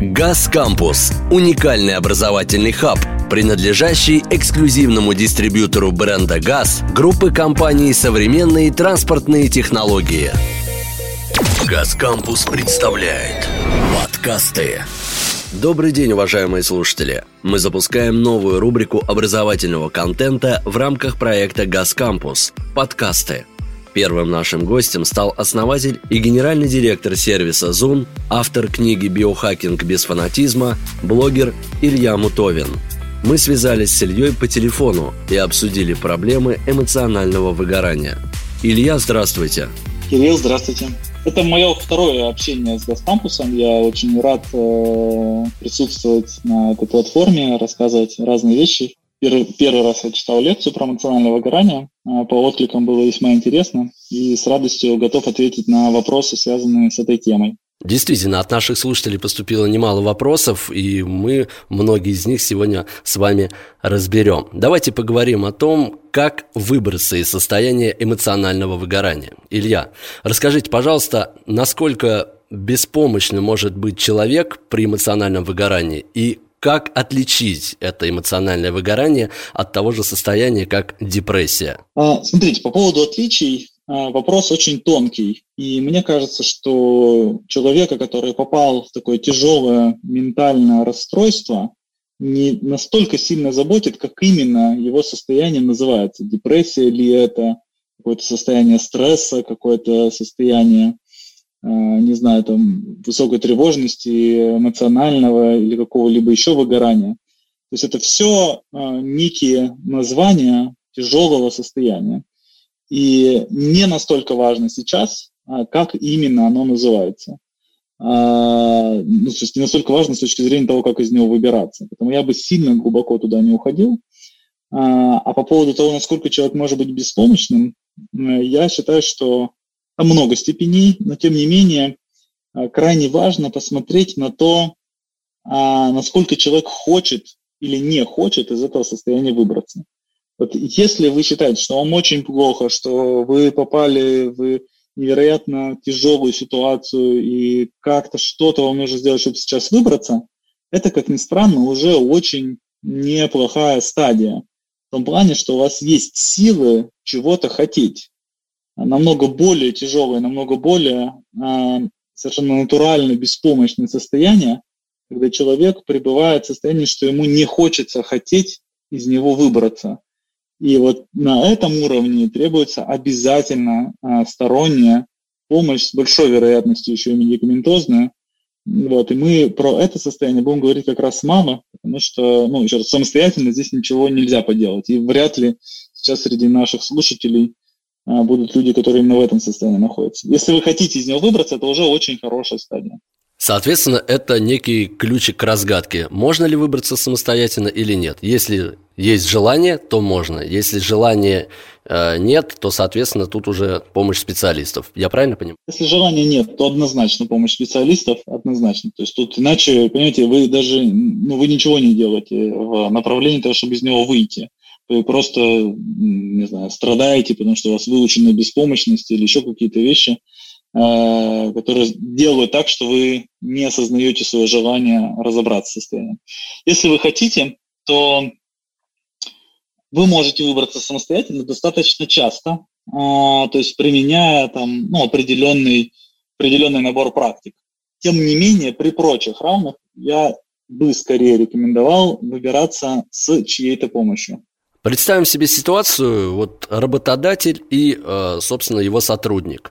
ГАЗ Кампус – уникальный образовательный хаб, принадлежащий эксклюзивному дистрибьютору бренда ГАЗ группы компаний «Современные транспортные технологии». ГАЗ Кампус представляет подкасты. Добрый день, уважаемые слушатели! Мы запускаем новую рубрику образовательного контента в рамках проекта «ГАЗ Кампус» – подкасты – Первым нашим гостем стал основатель и генеральный директор сервиса Zoom, автор книги «Биохакинг без фанатизма», блогер Илья Мутовин. Мы связались с Ильей по телефону и обсудили проблемы эмоционального выгорания. Илья, здравствуйте. Кирилл, здравствуйте. Это мое второе общение с Газкампусом. Я очень рад э, присутствовать на этой платформе, рассказывать разные вещи. Первый, первый раз я читал лекцию про эмоциональное выгорание. А, по откликам было весьма интересно. И с радостью готов ответить на вопросы, связанные с этой темой. Действительно, от наших слушателей поступило немало вопросов, и мы многие из них сегодня с вами разберем. Давайте поговорим о том, как выбраться из состояния эмоционального выгорания. Илья, расскажите, пожалуйста, насколько беспомощным может быть человек при эмоциональном выгорании и как отличить это эмоциональное выгорание от того же состояния, как депрессия? А, смотрите, по поводу отличий а, вопрос очень тонкий. И мне кажется, что человека, который попал в такое тяжелое ментальное расстройство, не настолько сильно заботит, как именно его состояние называется. Депрессия ли это, какое-то состояние стресса, какое-то состояние не знаю, там, высокой тревожности, эмоционального или какого-либо еще выгорания. То есть это все э, некие названия тяжелого состояния. И не настолько важно сейчас, а как именно оно называется. А, ну, то есть не настолько важно с точки зрения того, как из него выбираться. Поэтому я бы сильно глубоко туда не уходил. А, а по поводу того, насколько человек может быть беспомощным, я считаю, что много степеней, но тем не менее а, крайне важно посмотреть на то, а, насколько человек хочет или не хочет из этого состояния выбраться. Вот если вы считаете, что вам очень плохо, что вы попали в невероятно тяжелую ситуацию и как-то что-то вам нужно сделать, чтобы сейчас выбраться, это, как ни странно, уже очень неплохая стадия. В том плане, что у вас есть силы чего-то хотеть намного более тяжелое, намного более э, совершенно натурально беспомощное состояние, когда человек пребывает в состоянии, что ему не хочется хотеть из него выбраться. И вот на этом уровне требуется обязательно э, сторонняя помощь с большой вероятностью еще и медикаментозная. Вот, и мы про это состояние будем говорить как раз мало, потому что, ну, еще раз, самостоятельно здесь ничего нельзя поделать. И вряд ли сейчас среди наших слушателей будут люди, которые именно в этом состоянии находятся. Если вы хотите из него выбраться, это уже очень хорошая стадия. Соответственно, это некий ключик к разгадке. Можно ли выбраться самостоятельно или нет? Если есть желание, то можно. Если желания э, нет, то, соответственно, тут уже помощь специалистов. Я правильно понимаю? Если желания нет, то однозначно помощь специалистов, однозначно. То есть тут иначе, понимаете, вы даже, ну, вы ничего не делаете в направлении того, чтобы из него выйти вы просто, не знаю, страдаете, потому что у вас выучена беспомощность или еще какие-то вещи, э, которые делают так, что вы не осознаете свое желание разобраться с состоянием. Если вы хотите, то вы можете выбраться самостоятельно достаточно часто, а, то есть применяя там, ну, определенный, определенный набор практик. Тем не менее, при прочих равных я бы скорее рекомендовал выбираться с чьей-то помощью. Представим себе ситуацию, вот работодатель и, э, собственно, его сотрудник.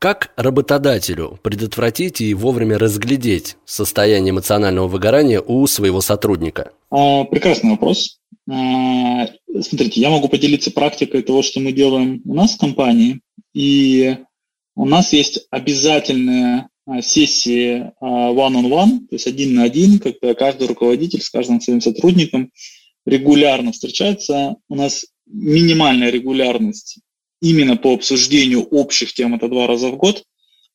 Как работодателю предотвратить и вовремя разглядеть состояние эмоционального выгорания у своего сотрудника? А, прекрасный вопрос. А, смотрите, я могу поделиться практикой того, что мы делаем у нас в компании. И у нас есть обязательная а, сессии one-on-one, -on -one, то есть один на один, когда каждый руководитель с каждым своим сотрудником регулярно встречается. У нас минимальная регулярность именно по обсуждению общих тем это два раза в год.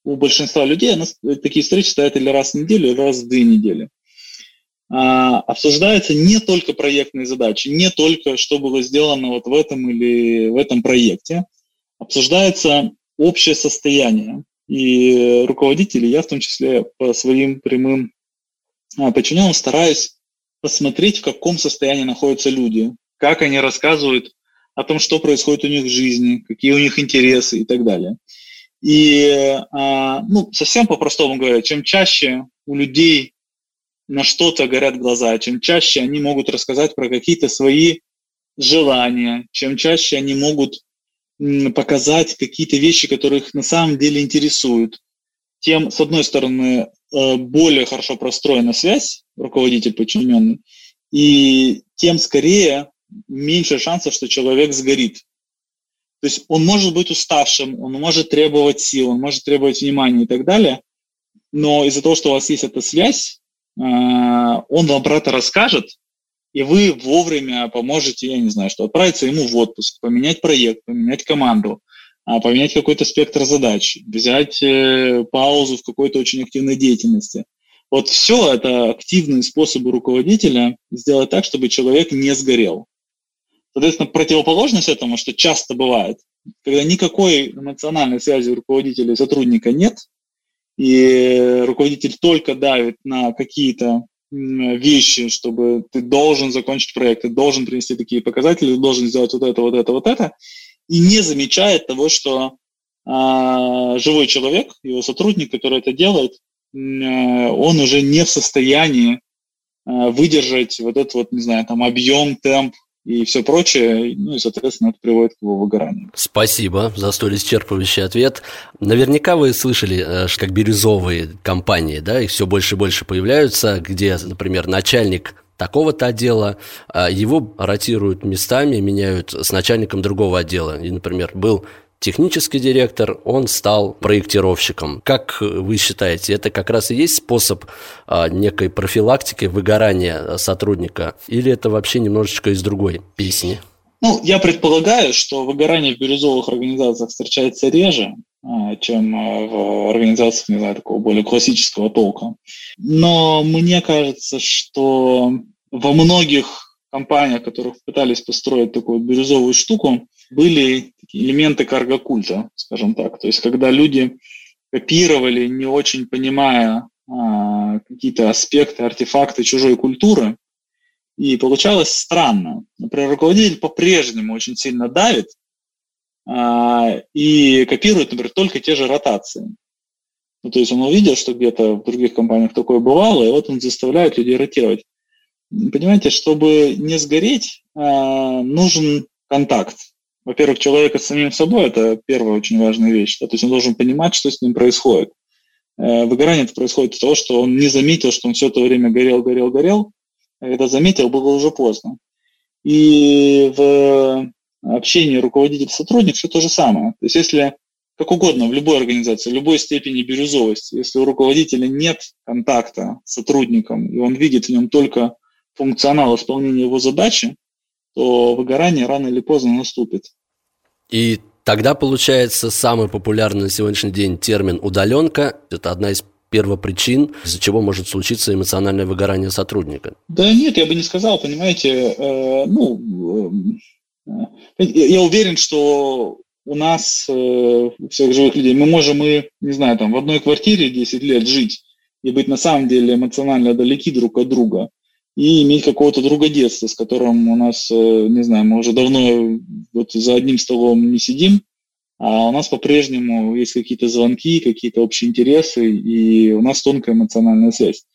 У большинства людей нас, такие встречи стоят или раз в неделю, или раз в две недели. А, обсуждаются не только проектные задачи, не только что было сделано вот в этом или в этом проекте. Обсуждается общее состояние. И руководители, я в том числе по своим прямым а, подчиненным стараюсь посмотреть, в каком состоянии находятся люди, как они рассказывают о том, что происходит у них в жизни, какие у них интересы и так далее. И, а, ну, совсем по-простому говоря, чем чаще у людей на что-то горят глаза, чем чаще они могут рассказать про какие-то свои желания, чем чаще они могут показать какие-то вещи, которые их на самом деле интересуют, тем, с одной стороны, э, более хорошо простроена связь руководитель-подчиненный, и тем скорее меньше шансов, что человек сгорит. То есть он может быть уставшим, он может требовать сил, он может требовать внимания и так далее, но из-за того, что у вас есть эта связь, э, он вам про это расскажет, и вы вовремя поможете, я не знаю, что отправиться ему в отпуск, поменять проект, поменять команду, а, поменять какой-то спектр задач, взять э, паузу в какой-то очень активной деятельности. Вот все это активные способы руководителя сделать так, чтобы человек не сгорел. Соответственно, противоположность этому, что часто бывает, когда никакой эмоциональной связи руководителя и сотрудника нет, и руководитель только давит на какие-то вещи, чтобы ты должен закончить проект, ты должен принести такие показатели, ты должен сделать вот это, вот это, вот это, и не замечает того, что а, живой человек, его сотрудник, который это делает, он уже не в состоянии а, выдержать вот этот вот, не знаю, там объем, темп и все прочее, ну и, соответственно, это приводит к его выгоранию. Спасибо за столь исчерпывающий ответ. Наверняка вы слышали, э, как бирюзовые компании, да, их все больше и больше появляются, где, например, начальник такого-то отдела, а его ротируют местами, меняют с начальником другого отдела. И, например, был технический директор, он стал проектировщиком. Как вы считаете, это как раз и есть способ а, некой профилактики выгорания сотрудника, или это вообще немножечко из другой песни? Ну, я предполагаю, что выгорание в бирюзовых организациях встречается реже, а, чем а, в организациях, не знаю, такого более классического толка. Но мне кажется, что во многих компаниях, которых пытались построить такую бирюзовую штуку, были элементы карго-культа, скажем так. То есть когда люди копировали, не очень понимая а, какие-то аспекты, артефакты чужой культуры, и получалось странно. Например, руководитель по-прежнему очень сильно давит а, и копирует, например, только те же ротации. Ну, то есть он увидел, что где-то в других компаниях такое бывало, и вот он заставляет людей ротировать. Понимаете, чтобы не сгореть, а, нужен контакт во-первых, человека с самим собой – это первая очень важная вещь. Да? То есть он должен понимать, что с ним происходит. Э, выгорание это происходит от того, что он не заметил, что он все это время горел, горел, горел, а когда заметил, было уже поздно. И в общении руководитель-сотрудник все то же самое. То есть если как угодно, в любой организации, в любой степени бирюзовости, если у руководителя нет контакта с сотрудником, и он видит в нем только функционал исполнения его задачи, то выгорание рано или поздно наступит. И тогда получается самый популярный на сегодняшний день термин «удаленка». Это одна из первопричин, из-за чего может случиться эмоциональное выгорание сотрудника? Да нет, я бы не сказал, понимаете, э, ну, э, я уверен, что у нас, э, всех живых людей, мы можем и, не знаю, там, в одной квартире 10 лет жить и быть на самом деле эмоционально далеки друг от друга и иметь какого-то друга детства, с которым у нас, э, не знаю, мы уже давно вот за одним столом не сидим, а у нас по-прежнему есть какие-то звонки, какие-то общие интересы, и у нас тонкая эмоциональная связь.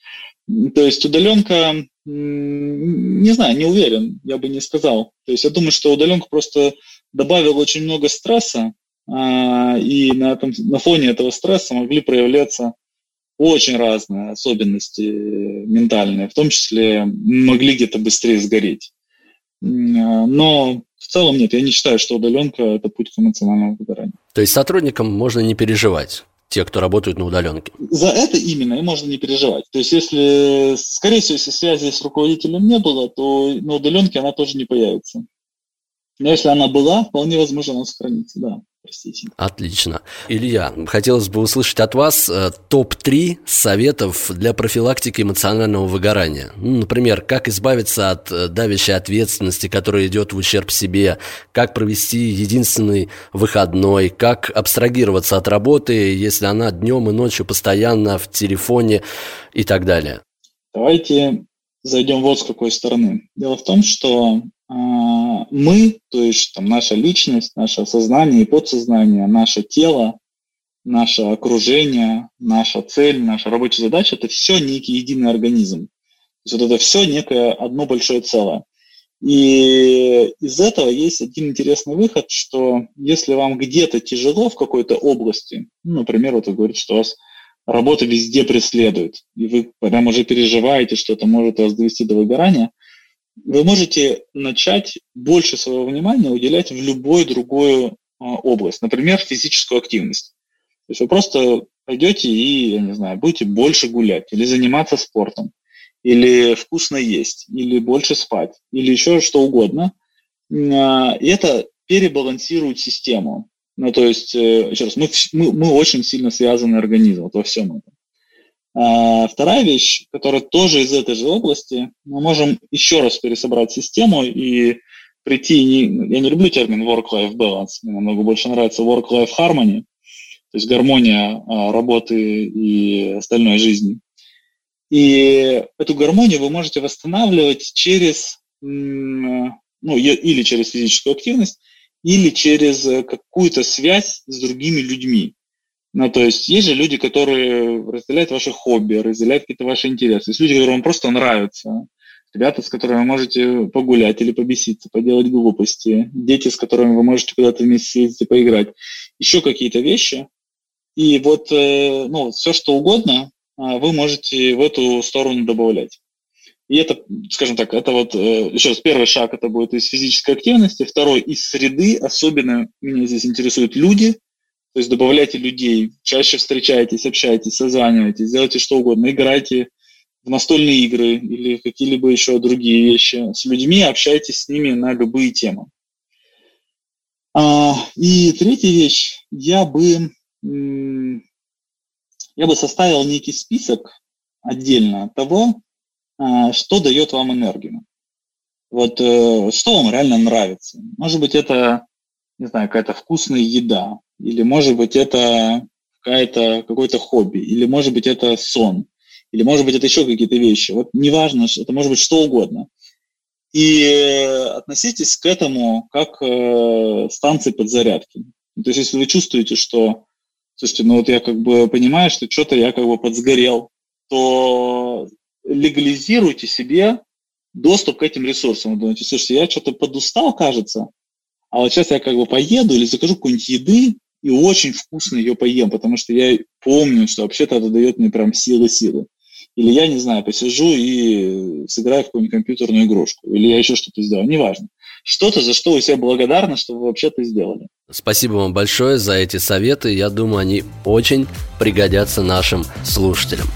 То есть удаленка, не знаю, не уверен, я бы не сказал. То есть я думаю, что удаленка просто добавила очень много стресса, а, и на, этом, на фоне этого стресса могли проявляться очень разные особенности ментальные, в том числе могли где-то быстрее сгореть. Но в целом нет, я не считаю, что удаленка – это путь к эмоциональному выгоранию. То есть сотрудникам можно не переживать? те, кто работают на удаленке. За это именно и можно не переживать. То есть, если, скорее всего, если связи с руководителем не было, то на удаленке она тоже не появится. Но если она была, вполне возможно, она сохранится, да простите. Отлично. Илья, хотелось бы услышать от вас э, топ-3 советов для профилактики эмоционального выгорания. Ну, например, как избавиться от э, давящей ответственности, которая идет в ущерб себе, как провести единственный выходной, как абстрагироваться от работы, если она днем и ночью постоянно в телефоне и так далее. Давайте зайдем вот с какой стороны. Дело в том, что мы, то есть там наша личность, наше сознание и подсознание, наше тело, наше окружение, наша цель, наша рабочая задача – это все некий единый организм. То есть вот это все некое одно большое целое. И из этого есть один интересный выход, что если вам где-то тяжело в какой-то области, ну, например, вот вы говорите, что вас работа везде преследует, и вы прям уже переживаете, что это может вас довести до выгорания, вы можете начать больше своего внимания уделять в любую другую а, область, например, физическую активность. То есть вы просто пойдете и, я не знаю, будете больше гулять или заниматься спортом, или вкусно есть, или больше спать, или еще что угодно. А, и это перебалансирует систему. Ну, то есть, э, еще раз, мы, мы, мы очень сильно связаны организм вот во всем этом. А, вторая вещь, которая тоже из этой же области, мы можем еще раз пересобрать систему и прийти, не, я не люблю термин work-life balance, мне намного больше нравится work-life harmony, то есть гармония а, работы и остальной жизни. И эту гармонию вы можете восстанавливать через, ну, или через физическую активность, или через э, какую-то связь с другими людьми. Ну, то есть есть же люди, которые разделяют ваши хобби, разделяют какие-то ваши интересы. Есть люди, которые вам просто нравятся. Ребята, с которыми вы можете погулять или побеситься, поделать глупости. Дети, с которыми вы можете куда-то вместе съездить и поиграть. Еще какие-то вещи. И вот э, ну, все, что угодно, а, вы можете в эту сторону добавлять. И это, скажем так, это вот, э, еще раз, первый шаг это будет из физической активности, второй из среды, особенно меня здесь интересуют люди, то есть добавляйте людей, чаще встречайтесь, общайтесь, созванивайтесь, делайте что угодно, играйте в настольные игры или какие-либо еще другие вещи с людьми, общайтесь с ними на любые темы. А, и третья вещь, я бы, я бы составил некий список отдельно того, а, что дает вам энергию. Вот э, что вам реально нравится. Может быть, это, не знаю, какая-то вкусная еда, или может быть, это какое-то хобби, или может быть, это сон, или может быть, это еще какие-то вещи. Вот неважно, это может быть что угодно. И относитесь к этому как э, станции подзарядки. То есть, если вы чувствуете, что, слушайте, ну вот я как бы понимаю, что что-то я как бы подсгорел, то легализируйте себе доступ к этим ресурсам. Вы думаете, слушайте, я что-то подустал, кажется, а вот сейчас я как бы поеду или закажу какой-нибудь еды и очень вкусно ее поем, потому что я помню, что вообще-то это дает мне прям силы-силы. Или я, не знаю, посижу и сыграю в какую-нибудь компьютерную игрушку. Или я еще что-то сделаю. Неважно. Что-то, за что вы себе благодарны, что вы вообще-то сделали. Спасибо вам большое за эти советы. Я думаю, они очень пригодятся нашим слушателям.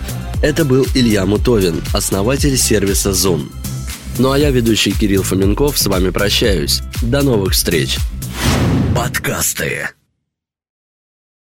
Это был Илья Мутовин, основатель сервиса Zoom. Ну а я, ведущий Кирилл Фоменков, с вами прощаюсь. До новых встреч. Подкасты.